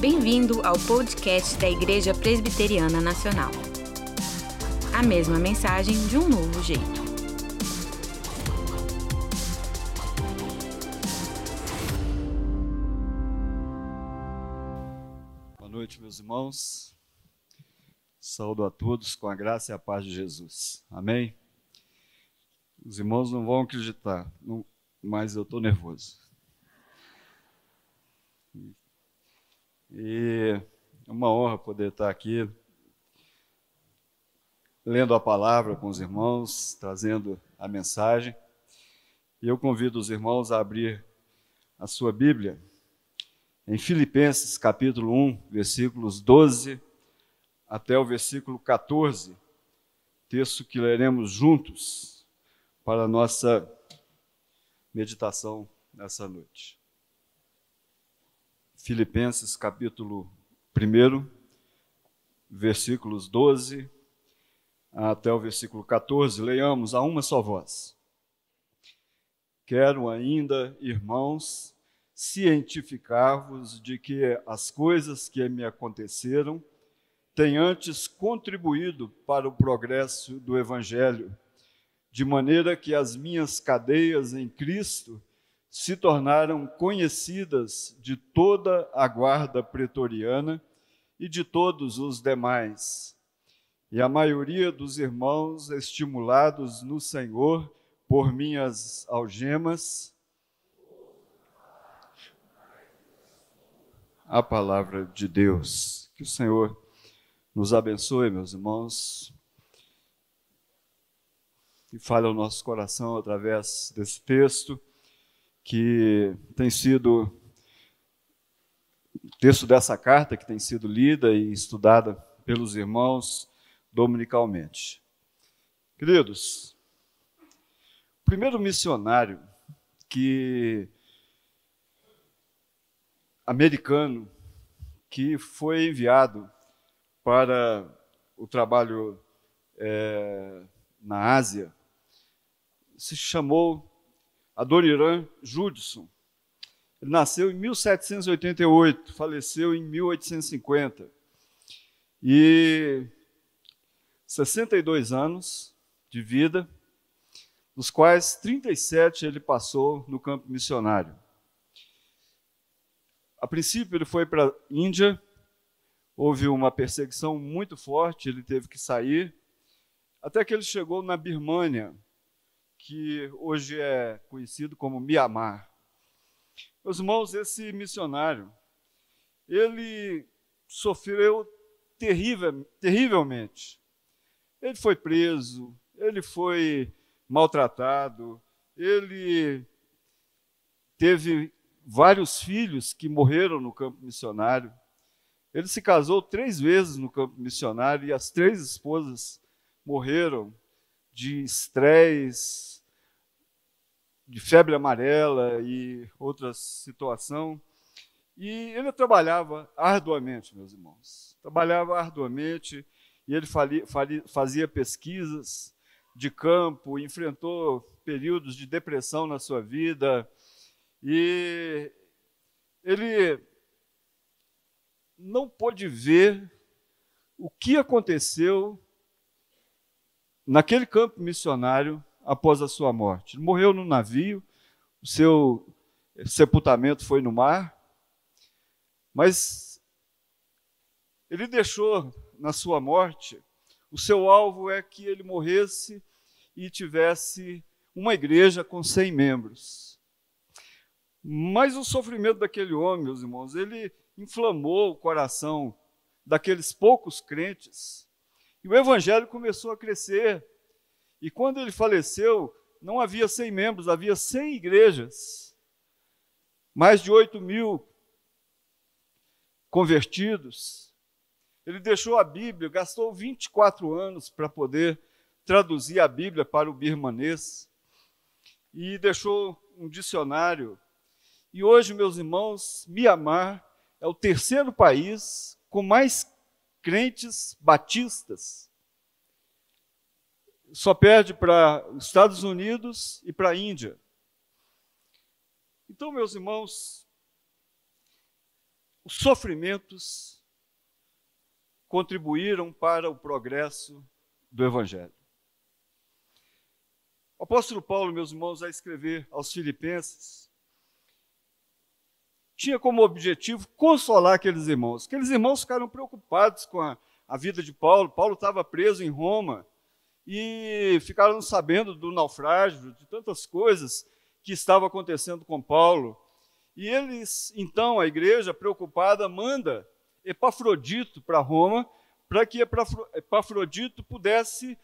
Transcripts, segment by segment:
Bem-vindo ao podcast da Igreja Presbiteriana Nacional. A mesma mensagem de um novo jeito. Boa noite, meus irmãos. Saúdo a todos com a graça e a paz de Jesus. Amém? Os irmãos não vão acreditar, não, mas eu estou nervoso. E é uma honra poder estar aqui lendo a palavra com os irmãos, trazendo a mensagem. E eu convido os irmãos a abrir a sua Bíblia em Filipenses capítulo 1, versículos 12 até o versículo 14, texto que leremos juntos para a nossa meditação nessa noite. Filipenses capítulo 1, versículos 12 até o versículo 14, leiamos a uma só voz. Quero ainda, irmãos, cientificar-vos de que as coisas que me aconteceram têm antes contribuído para o progresso do Evangelho, de maneira que as minhas cadeias em Cristo se tornaram conhecidas de toda a guarda pretoriana e de todos os demais. E a maioria dos irmãos, estimulados no Senhor por minhas algemas, a palavra de Deus. Que o Senhor nos abençoe, meus irmãos, e fale ao nosso coração através desse texto que tem sido o texto dessa carta que tem sido lida e estudada pelos irmãos dominicalmente. Queridos, o primeiro missionário que americano que foi enviado para o trabalho é, na Ásia se chamou Adoniran Judson. Ele nasceu em 1788, faleceu em 1850. E 62 anos de vida, dos quais 37 ele passou no campo missionário. A princípio ele foi para a Índia, houve uma perseguição muito forte, ele teve que sair, até que ele chegou na Birmânia, que hoje é conhecido como Mianmar. Meus irmãos, esse missionário, ele sofreu terrível, terrivelmente. Ele foi preso, ele foi maltratado, ele teve vários filhos que morreram no campo missionário. Ele se casou três vezes no campo missionário e as três esposas morreram de estresse, de febre amarela e outra situação. E ele trabalhava arduamente, meus irmãos. Trabalhava arduamente e ele fazia pesquisas de campo, enfrentou períodos de depressão na sua vida e ele não pôde ver o que aconteceu naquele campo missionário após a sua morte. Morreu no navio, o seu sepultamento foi no mar, mas ele deixou na sua morte, o seu alvo é que ele morresse e tivesse uma igreja com 100 membros. Mas o sofrimento daquele homem, meus irmãos, ele inflamou o coração daqueles poucos crentes. E o evangelho começou a crescer. E quando ele faleceu, não havia 100 membros, havia 100 igrejas. Mais de 8 mil convertidos. Ele deixou a Bíblia, gastou 24 anos para poder traduzir a Bíblia para o birmanês. E deixou um dicionário. E hoje, meus irmãos, Mianmar é o terceiro país com mais crentes batistas só perde para os Estados Unidos e para a Índia. Então, meus irmãos, os sofrimentos contribuíram para o progresso do Evangelho. O apóstolo Paulo, meus irmãos, a escrever aos Filipenses, tinha como objetivo consolar aqueles irmãos. Aqueles irmãos ficaram preocupados com a, a vida de Paulo. Paulo estava preso em Roma e ficaram sabendo do naufrágio, de tantas coisas que estavam acontecendo com Paulo. E eles, então, a igreja, preocupada, manda Epafrodito para Roma, para que Epafrodito pudesse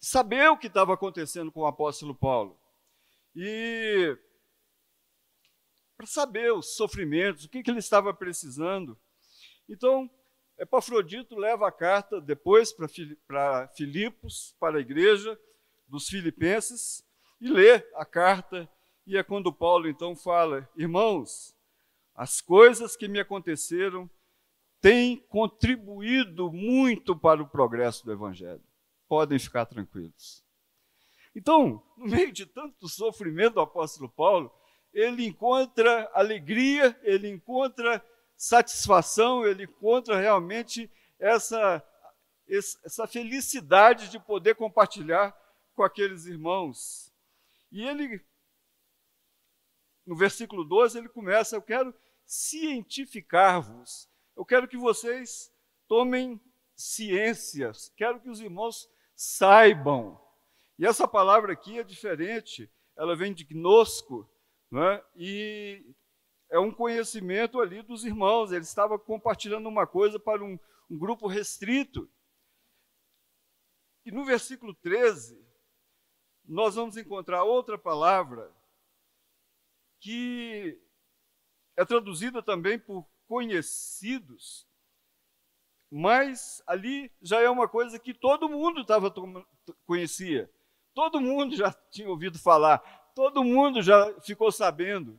saber o que estava acontecendo com o apóstolo Paulo. E para saber os sofrimentos, o que, que ele estava precisando. Então, Epafrodito leva a carta depois para Filipos, para a igreja dos filipenses, e lê a carta, e é quando Paulo então fala: Irmãos, as coisas que me aconteceram têm contribuído muito para o progresso do Evangelho. Podem ficar tranquilos. Então, no meio de tanto sofrimento do apóstolo Paulo, ele encontra alegria, ele encontra satisfação, ele encontra realmente essa, essa felicidade de poder compartilhar com aqueles irmãos. E ele, no versículo 12, ele começa: Eu quero cientificar-vos, eu quero que vocês tomem ciências, quero que os irmãos saibam. E essa palavra aqui é diferente, ela vem de gnosco, né? e é um conhecimento ali dos irmãos, ele estava compartilhando uma coisa para um, um grupo restrito. E no versículo 13, nós vamos encontrar outra palavra que é traduzida também por conhecidos, mas ali já é uma coisa que todo mundo estava conhecia, todo mundo já tinha ouvido falar, todo mundo já ficou sabendo.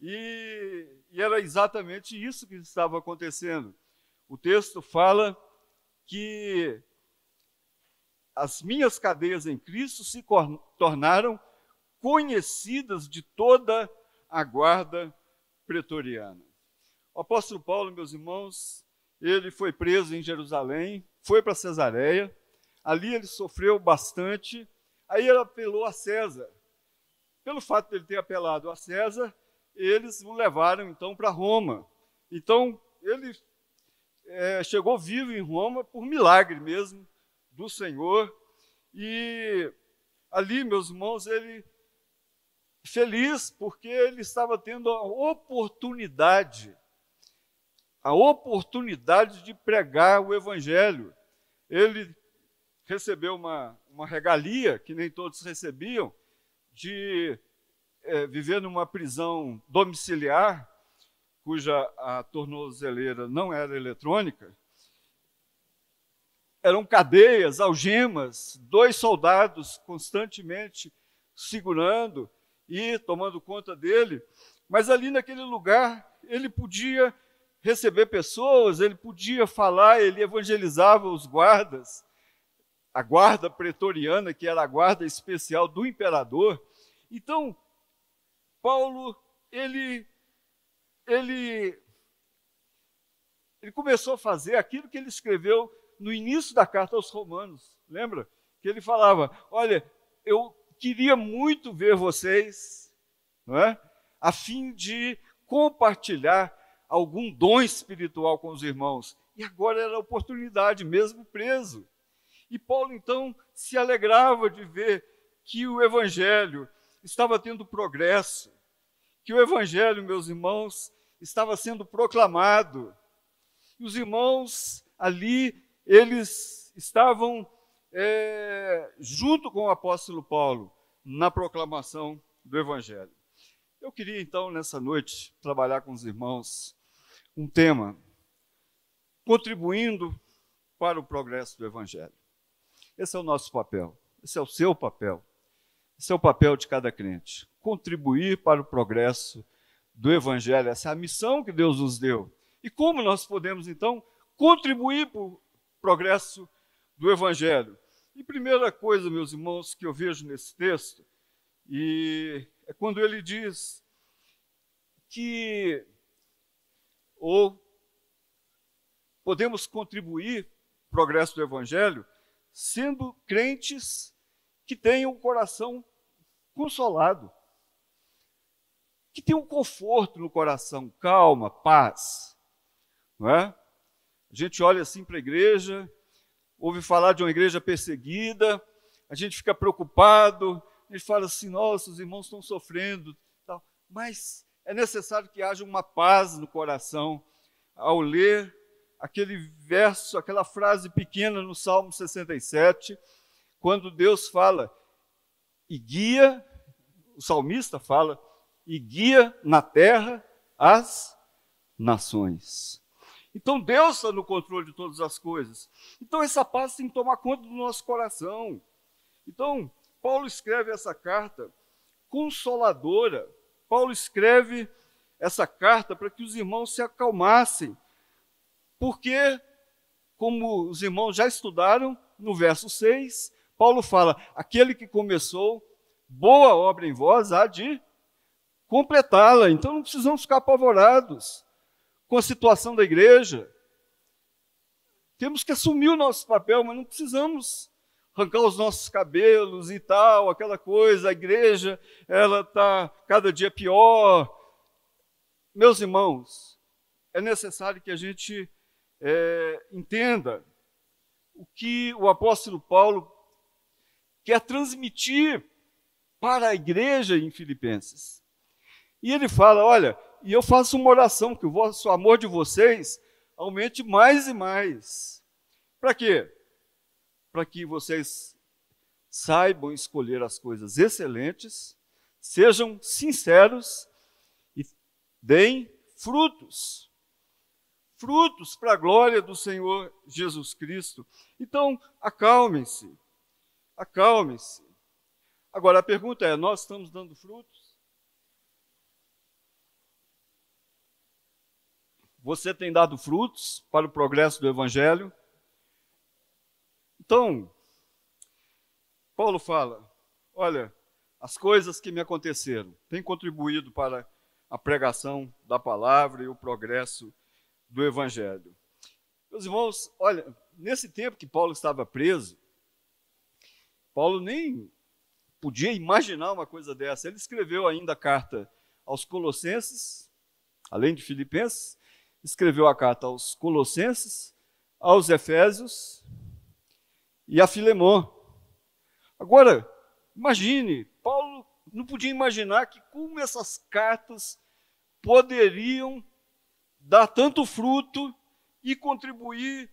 E, e era exatamente isso que estava acontecendo. O texto fala que as minhas cadeias em Cristo se tornaram conhecidas de toda a guarda pretoriana. O apóstolo Paulo, meus irmãos, ele foi preso em Jerusalém, foi para Cesareia, ali ele sofreu bastante, aí ele apelou a César. Pelo fato de ele ter apelado a César, eles o levaram então para Roma. Então, ele é, chegou vivo em Roma por milagre mesmo, do Senhor. E ali, meus irmãos, ele feliz porque ele estava tendo a oportunidade, a oportunidade de pregar o evangelho. Ele recebeu uma, uma regalia que nem todos recebiam, de é, viver numa prisão domiciliar, cuja a tornozeleira não era eletrônica, eram cadeias, algemas, dois soldados constantemente segurando e tomando conta dele. Mas ali naquele lugar, ele podia receber pessoas, ele podia falar, ele evangelizava os guardas, a guarda pretoriana, que era a guarda especial do imperador. Então, Paulo, ele, ele, ele começou a fazer aquilo que ele escreveu no início da carta aos Romanos, lembra? Que ele falava: Olha, eu queria muito ver vocês, não é? a fim de compartilhar algum dom espiritual com os irmãos. E agora era a oportunidade, mesmo preso. E Paulo então se alegrava de ver que o evangelho estava tendo progresso, que o evangelho, meus irmãos, estava sendo proclamado. E os irmãos ali eles estavam é, junto com o apóstolo Paulo na proclamação do Evangelho. Eu queria então, nessa noite, trabalhar com os irmãos um tema contribuindo para o progresso do Evangelho. Esse é o nosso papel, esse é o seu papel, esse é o papel de cada crente. Contribuir para o progresso do Evangelho, essa é a missão que Deus nos deu. E como nós podemos, então, contribuir para o progresso do Evangelho. E primeira coisa, meus irmãos, que eu vejo nesse texto, e é quando ele diz que ou podemos contribuir para o progresso do Evangelho sendo crentes que tenham o coração consolado, que tenham conforto no coração, calma, paz. Não é? A gente olha assim para a igreja, ouve falar de uma igreja perseguida, a gente fica preocupado, a gente fala assim: nossa, os irmãos estão sofrendo, tal. mas é necessário que haja uma paz no coração ao ler aquele verso, aquela frase pequena no Salmo 67, quando Deus fala e guia, o salmista fala, e guia na terra as nações. Então Deus está no controle de todas as coisas. Então essa paz tem que tomar conta do nosso coração. Então, Paulo escreve essa carta consoladora. Paulo escreve essa carta para que os irmãos se acalmassem. Porque, como os irmãos já estudaram, no verso 6, Paulo fala: aquele que começou boa obra em vós há de completá-la. Então não precisamos ficar apavorados com a situação da igreja. Temos que assumir o nosso papel, mas não precisamos arrancar os nossos cabelos e tal, aquela coisa. A igreja, ela está cada dia pior. Meus irmãos, é necessário que a gente é, entenda o que o apóstolo Paulo quer transmitir para a igreja em Filipenses. E ele fala: olha, e eu faço uma oração que o vosso amor de vocês aumente mais e mais. Para quê? Para que vocês saibam escolher as coisas excelentes, sejam sinceros e deem frutos. Frutos para a glória do Senhor Jesus Cristo. Então, acalmem-se, acalmem-se. Agora a pergunta é: nós estamos dando frutos? Você tem dado frutos para o progresso do Evangelho? Então, Paulo fala: olha, as coisas que me aconteceram têm contribuído para a pregação da palavra e o progresso do Evangelho. Meus irmãos, olha, nesse tempo que Paulo estava preso, Paulo nem podia imaginar uma coisa dessa. Ele escreveu ainda a carta aos Colossenses, além de Filipenses, escreveu a carta aos Colossenses, aos Efésios e a Filemão. Agora, imagine, Paulo não podia imaginar que como essas cartas poderiam dar tanto fruto e contribuir,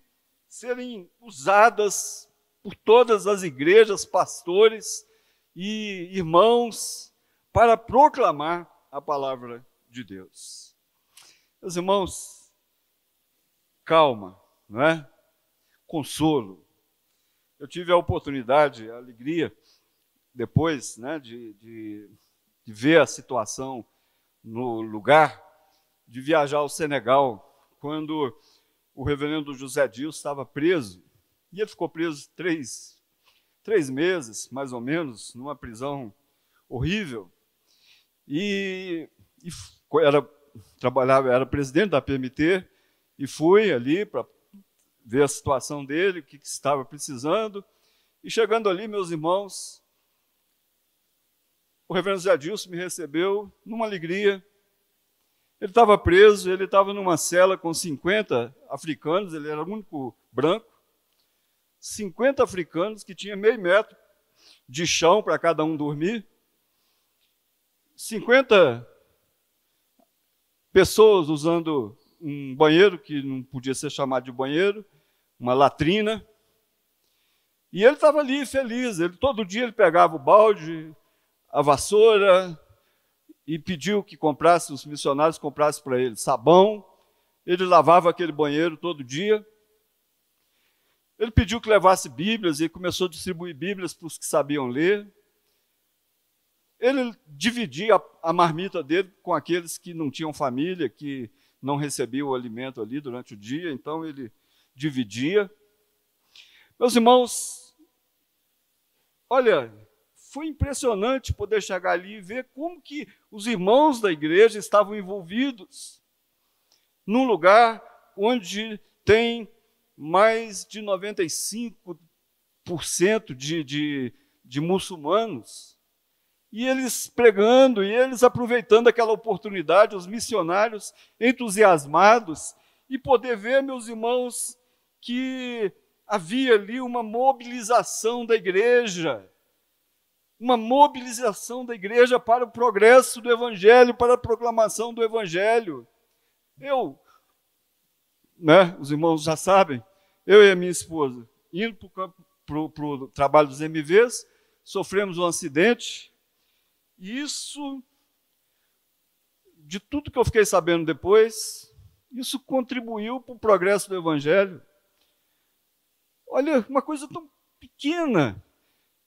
serem usadas por todas as igrejas, pastores e irmãos para proclamar a palavra de Deus. Meus irmãos, calma, não é? Consolo. Eu tive a oportunidade, a alegria, depois né, de, de, de ver a situação no lugar, de viajar ao Senegal, quando o reverendo José Dias estava preso. E ele ficou preso três, três meses, mais ou menos, numa prisão horrível. E, e era trabalhava, era presidente da PMT, e fui ali para ver a situação dele, o que, que estava precisando. E chegando ali, meus irmãos, o reverendo Zé me recebeu numa alegria. Ele estava preso, ele estava numa cela com 50 africanos, ele era o único branco. 50 africanos que tinha meio metro de chão para cada um dormir. 50 pessoas usando um banheiro que não podia ser chamado de banheiro, uma latrina. E ele estava ali feliz. Ele, todo dia ele pegava o balde, a vassoura e pediu que comprasse, os missionários comprassem para ele sabão. Ele lavava aquele banheiro todo dia. Ele pediu que levasse Bíblias e começou a distribuir Bíblias para os que sabiam ler. Ele dividia a, marmita dele com aqueles que não tinham família, que não recebiam o alimento ali durante o dia, então ele dividia. Meus irmãos, olha, foi impressionante poder chegar ali e ver como que os irmãos da igreja estavam envolvidos num lugar onde tem mais de 95% de, de, de muçulmanos. E eles pregando, e eles aproveitando aquela oportunidade, os missionários entusiasmados, e poder ver, meus irmãos, que havia ali uma mobilização da igreja, uma mobilização da igreja para o progresso do Evangelho, para a proclamação do Evangelho. Eu, né, os irmãos já sabem, eu e a minha esposa, indo para o trabalho dos MVs, sofremos um acidente, e isso, de tudo que eu fiquei sabendo depois, isso contribuiu para o progresso do Evangelho. Olha, uma coisa tão pequena,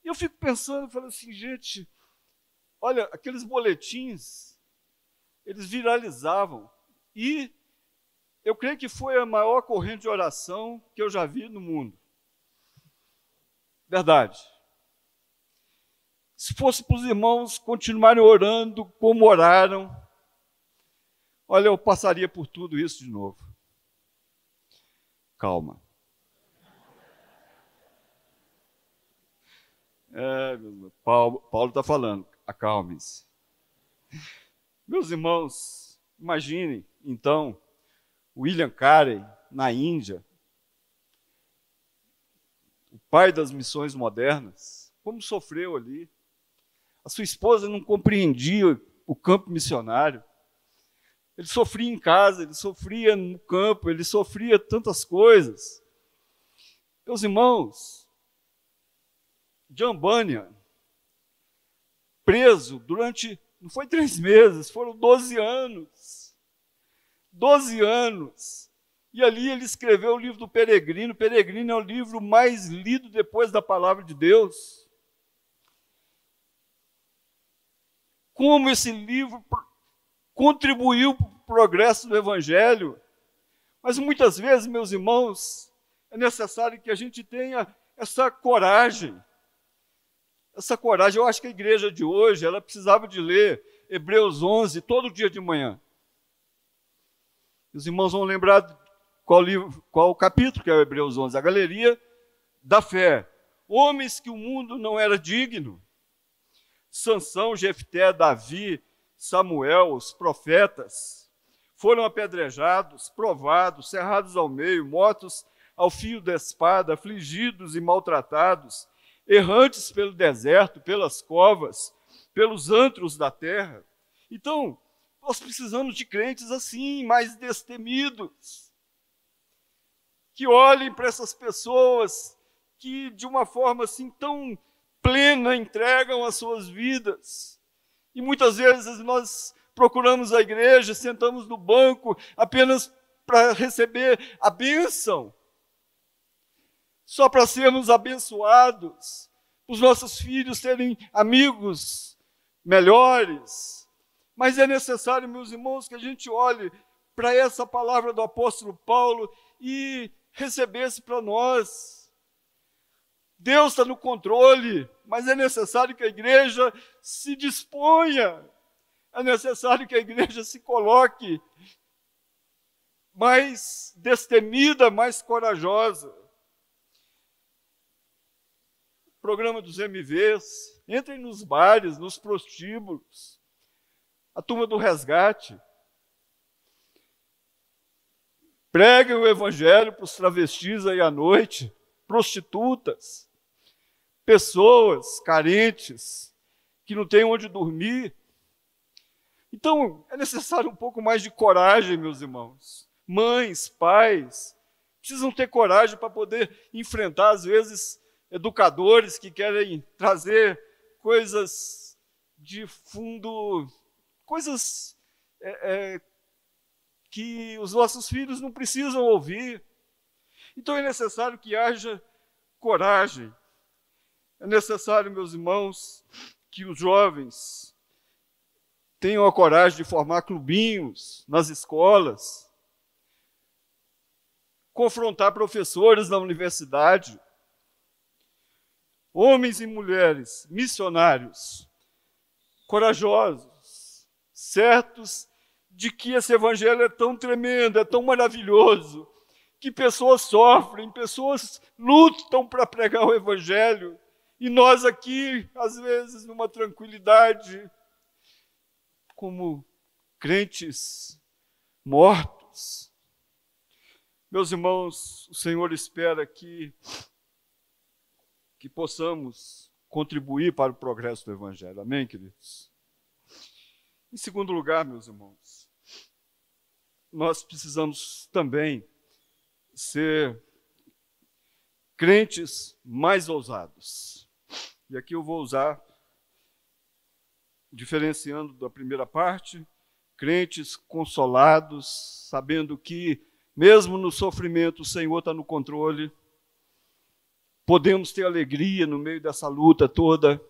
eu fico pensando, falo assim, gente, olha, aqueles boletins, eles viralizavam. E eu creio que foi a maior corrente de oração que eu já vi no mundo. Verdade. Se fosse para os irmãos continuarem orando como oraram, olha, eu passaria por tudo isso de novo. Calma. É, Paulo está falando, acalme-se. Meus irmãos, imaginem, então, William Carey, na Índia, o pai das missões modernas, como sofreu ali. A sua esposa não compreendia o campo missionário. Ele sofria em casa, ele sofria no campo, ele sofria tantas coisas. Meus irmãos, John Bunyan, preso durante, não foi três meses, foram 12 anos. 12 anos. E ali ele escreveu o livro do Peregrino. O Peregrino é o livro mais lido depois da palavra de Deus. Como esse livro contribuiu para o progresso do Evangelho. Mas muitas vezes, meus irmãos, é necessário que a gente tenha essa coragem essa coragem. Eu acho que a igreja de hoje, ela precisava de ler Hebreus 11 todo dia de manhã. Os irmãos vão lembrar qual, livro, qual capítulo que é o Hebreus 11, a galeria da fé. Homens que o mundo não era digno. Sansão, Jefté, Davi, Samuel, os profetas, foram apedrejados, provados, cerrados ao meio, mortos ao fio da espada, afligidos e maltratados, errantes pelo deserto, pelas covas, pelos antros da terra. Então, nós precisamos de crentes assim, mais destemidos, que olhem para essas pessoas que, de uma forma assim tão plena, entregam as suas vidas. E muitas vezes nós procuramos a igreja, sentamos no banco apenas para receber a bênção só para sermos abençoados, os nossos filhos terem amigos melhores. Mas é necessário, meus irmãos, que a gente olhe para essa palavra do apóstolo Paulo e recebesse para nós. Deus está no controle, mas é necessário que a igreja se disponha, é necessário que a igreja se coloque mais destemida, mais corajosa. Programa dos MVs, entrem nos bares, nos prostíbulos, a turma do resgate. Preguem o evangelho para os travestis aí à noite, prostitutas, pessoas carentes, que não têm onde dormir. Então, é necessário um pouco mais de coragem, meus irmãos. Mães, pais, precisam ter coragem para poder enfrentar, às vezes, educadores que querem trazer coisas de fundo, coisas é, é, que os nossos filhos não precisam ouvir. Então é necessário que haja coragem. É necessário, meus irmãos, que os jovens tenham a coragem de formar clubinhos nas escolas, confrontar professores na universidade, homens e mulheres missionários, corajosos, certos de que esse evangelho é tão tremendo, é tão maravilhoso, que pessoas sofrem, pessoas lutam para pregar o evangelho, e nós aqui, às vezes, numa tranquilidade, como crentes mortos. Meus irmãos, o Senhor espera que que possamos contribuir para o progresso do evangelho. Amém, queridos. Em segundo lugar, meus irmãos, nós precisamos também ser crentes mais ousados. E aqui eu vou usar, diferenciando da primeira parte, crentes consolados, sabendo que, mesmo no sofrimento, o Senhor está no controle. Podemos ter alegria no meio dessa luta toda.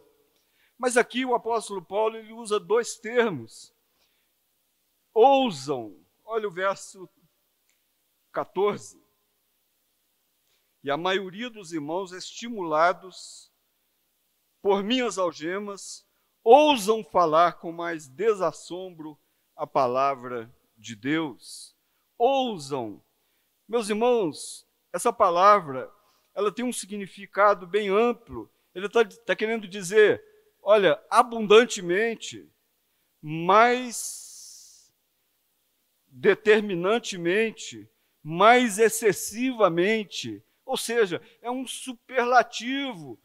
Mas aqui o apóstolo Paulo ele usa dois termos. Ousam, olha o verso 14. E a maioria dos irmãos, estimulados por minhas algemas, ousam falar com mais desassombro a palavra de Deus. Ousam. Meus irmãos, essa palavra, ela tem um significado bem amplo. Ele está tá querendo dizer, olha, abundantemente, mais determinantemente, mais excessivamente, ou seja, é um superlativo.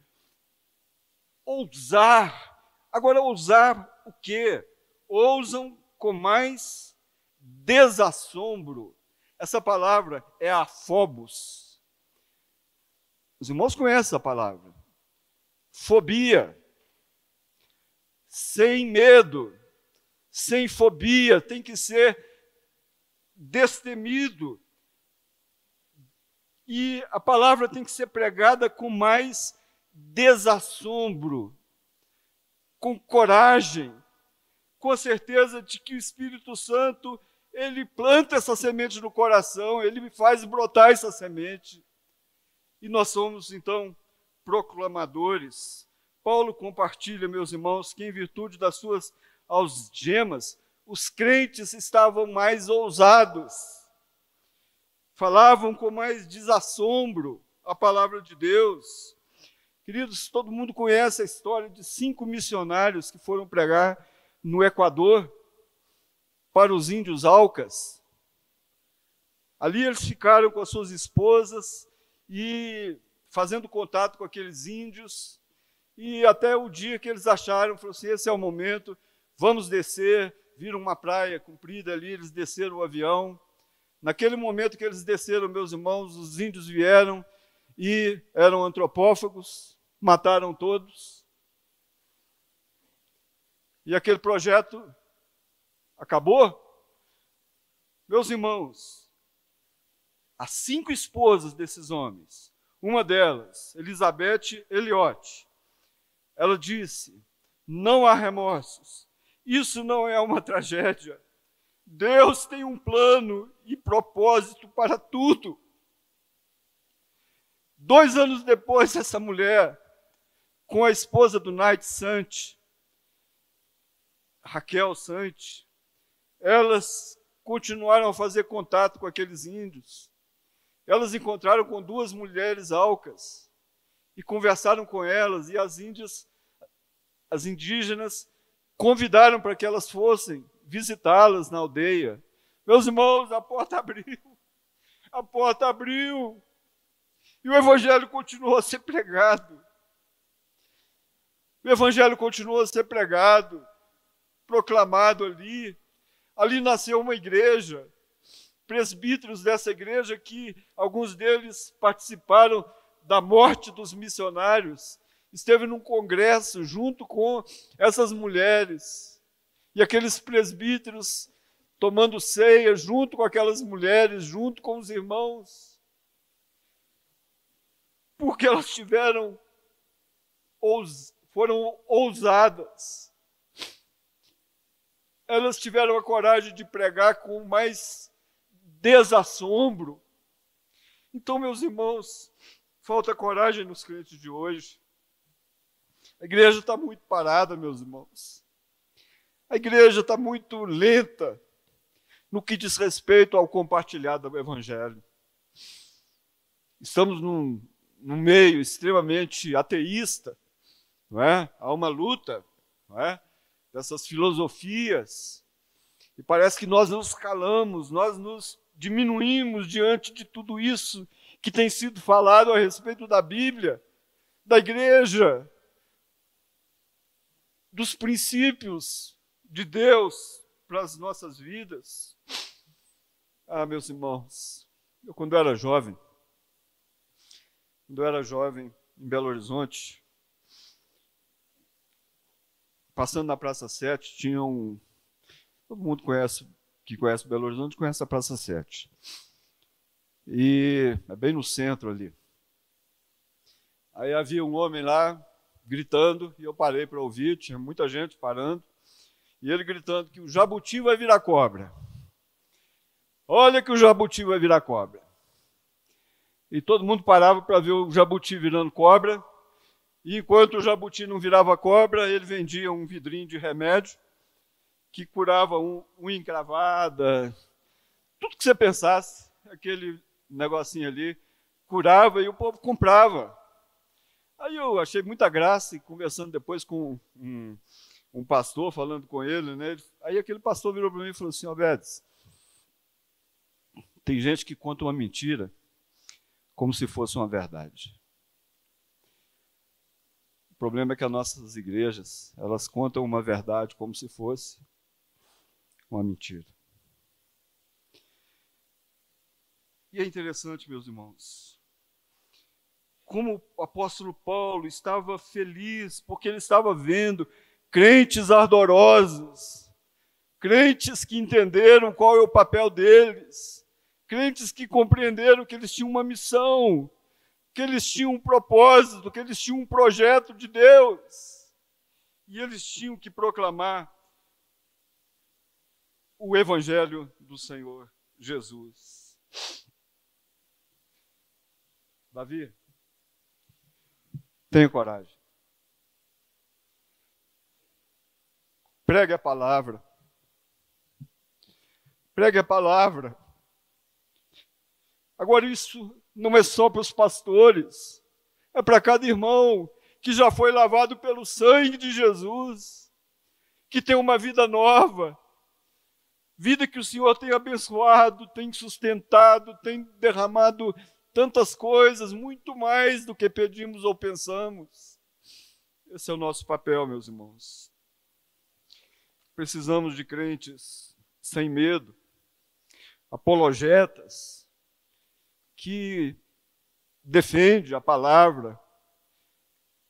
Ousar. Agora, ousar o quê? Ousam com mais desassombro. Essa palavra é afobos. Os irmãos conhecem essa palavra. Fobia. Sem medo, sem fobia, tem que ser destemido, e a palavra tem que ser pregada com mais desassombro, com coragem, com a certeza de que o Espírito Santo ele planta essa semente no coração, ele faz brotar essa semente. E nós somos então proclamadores. Paulo compartilha, meus irmãos, que em virtude das suas algemas, os crentes estavam mais ousados falavam com mais desassombro a palavra de Deus. Queridos, todo mundo conhece a história de cinco missionários que foram pregar no Equador para os índios Alcas. Ali eles ficaram com as suas esposas e fazendo contato com aqueles índios. E até o dia que eles acharam, falou assim: esse é o momento, vamos descer. Viram uma praia comprida ali, eles desceram o avião Naquele momento que eles desceram, meus irmãos, os índios vieram e eram antropófagos, mataram todos. E aquele projeto acabou. Meus irmãos, as cinco esposas desses homens, uma delas, Elizabeth Eliot, ela disse: não há remorsos, isso não é uma tragédia, Deus tem um plano e propósito para tudo. Dois anos depois, essa mulher, com a esposa do Knight Sant, Raquel Sant, elas continuaram a fazer contato com aqueles índios. Elas encontraram com duas mulheres alcas e conversaram com elas, e as índias, as indígenas, convidaram para que elas fossem visitá-las na aldeia. Meus irmãos, a porta abriu. A porta abriu. E o evangelho continuou a ser pregado. O evangelho continuou a ser pregado, proclamado ali. Ali nasceu uma igreja. Presbíteros dessa igreja que alguns deles participaram da morte dos missionários, esteve num congresso junto com essas mulheres. E aqueles presbíteros tomando ceia junto com aquelas mulheres, junto com os irmãos, porque elas tiveram, foram ousadas, elas tiveram a coragem de pregar com mais desassombro. Então, meus irmãos, falta coragem nos crentes de hoje. A igreja está muito parada, meus irmãos. A igreja está muito lenta. no que diz respeito ao compartilhar do Evangelho. Estamos num, num meio extremamente ateísta, não é? há uma luta não é? dessas filosofias, e parece que nós nos calamos, nós nos diminuímos diante de tudo isso que tem sido falado a respeito da Bíblia, da igreja, dos princípios de Deus para as nossas vidas. Ah, meus irmãos, eu quando era jovem, quando eu era jovem em Belo Horizonte, passando na Praça 7, tinha um. Todo mundo conhece, que conhece Belo Horizonte, conhece a Praça 7. E é bem no centro ali. Aí havia um homem lá gritando, e eu parei para ouvir, tinha muita gente parando, e ele gritando que o jabuti vai virar cobra. Olha que o jabuti vai virar cobra. E todo mundo parava para ver o jabuti virando cobra, e enquanto o jabuti não virava cobra, ele vendia um vidrinho de remédio que curava um, unha encravada, tudo que você pensasse, aquele negocinho ali, curava e o povo comprava. Aí eu achei muita graça e conversando depois com um, um pastor, falando com ele, né? Aí aquele pastor virou para mim e falou assim, Alberto, tem gente que conta uma mentira como se fosse uma verdade. O problema é que as nossas igrejas, elas contam uma verdade como se fosse uma mentira. E é interessante, meus irmãos, como o apóstolo Paulo estava feliz, porque ele estava vendo crentes ardorosos, crentes que entenderam qual é o papel deles, crentes que compreenderam que eles tinham uma missão, que eles tinham um propósito, que eles tinham um projeto de Deus. E eles tinham que proclamar o Evangelho do Senhor Jesus. Davi, Tenha coragem. Pregue a palavra. Pregue a palavra. Agora, isso não é só para os pastores, é para cada irmão que já foi lavado pelo sangue de Jesus, que tem uma vida nova, vida que o Senhor tem abençoado, tem sustentado, tem derramado tantas coisas, muito mais do que pedimos ou pensamos. Esse é o nosso papel, meus irmãos. Precisamos de crentes sem medo, apologetas, que defende a palavra,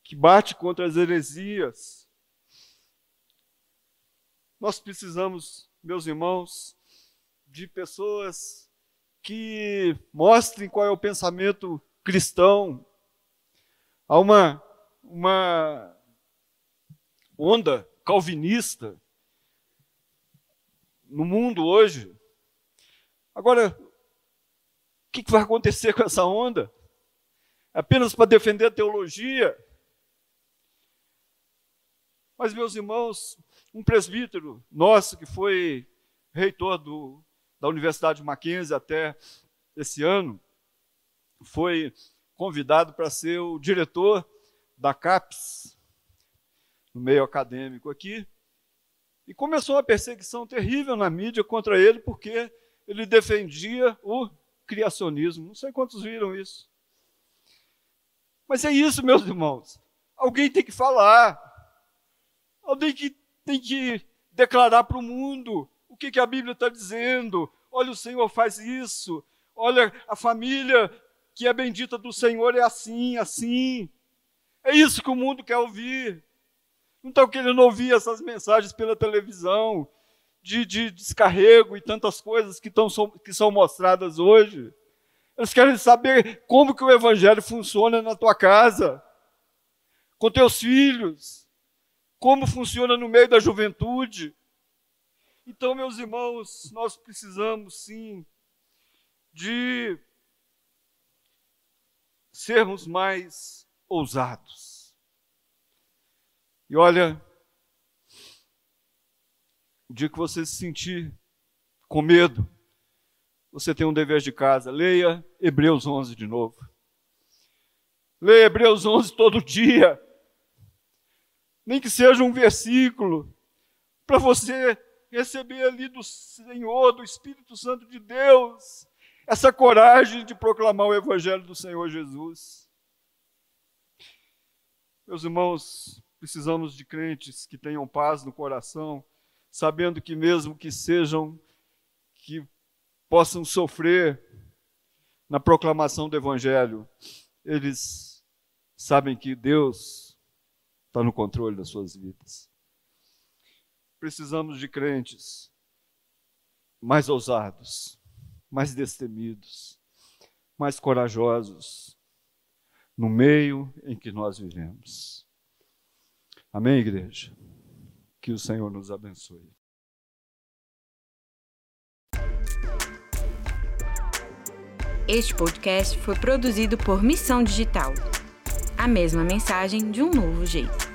que bate contra as heresias. Nós precisamos, meus irmãos, de pessoas que mostrem qual é o pensamento cristão. Há uma, uma onda calvinista no mundo hoje. Agora, o que vai acontecer com essa onda? Apenas para defender a teologia? Mas, meus irmãos, um presbítero nosso que foi reitor do da Universidade Mackenzie até esse ano, foi convidado para ser o diretor da CAPES, no meio acadêmico aqui, e começou uma perseguição terrível na mídia contra ele, porque ele defendia o criacionismo. Não sei quantos viram isso. Mas é isso, meus irmãos. Alguém tem que falar. Alguém que tem que declarar para o mundo o que, que a Bíblia está dizendo, olha, o Senhor faz isso, olha, a família que é bendita do Senhor é assim, assim. É isso que o mundo quer ouvir. Não estão querendo ouvir essas mensagens pela televisão, de, de descarrego e tantas coisas que, tão, que são mostradas hoje. Eles querem saber como que o Evangelho funciona na tua casa, com teus filhos, como funciona no meio da juventude. Então, meus irmãos, nós precisamos sim de sermos mais ousados. E olha, o dia que você se sentir com medo, você tem um dever de casa. Leia Hebreus 11 de novo. Leia Hebreus 11 todo dia. Nem que seja um versículo, para você receber ali do Senhor, do Espírito Santo de Deus, essa coragem de proclamar o Evangelho do Senhor Jesus. Meus irmãos, precisamos de crentes que tenham paz no coração, sabendo que mesmo que sejam, que possam sofrer na proclamação do Evangelho, eles sabem que Deus está no controle das suas vidas. Precisamos de crentes mais ousados, mais destemidos, mais corajosos no meio em que nós vivemos. Amém, igreja? Que o Senhor nos abençoe. Este podcast foi produzido por Missão Digital. A mesma mensagem de um novo jeito.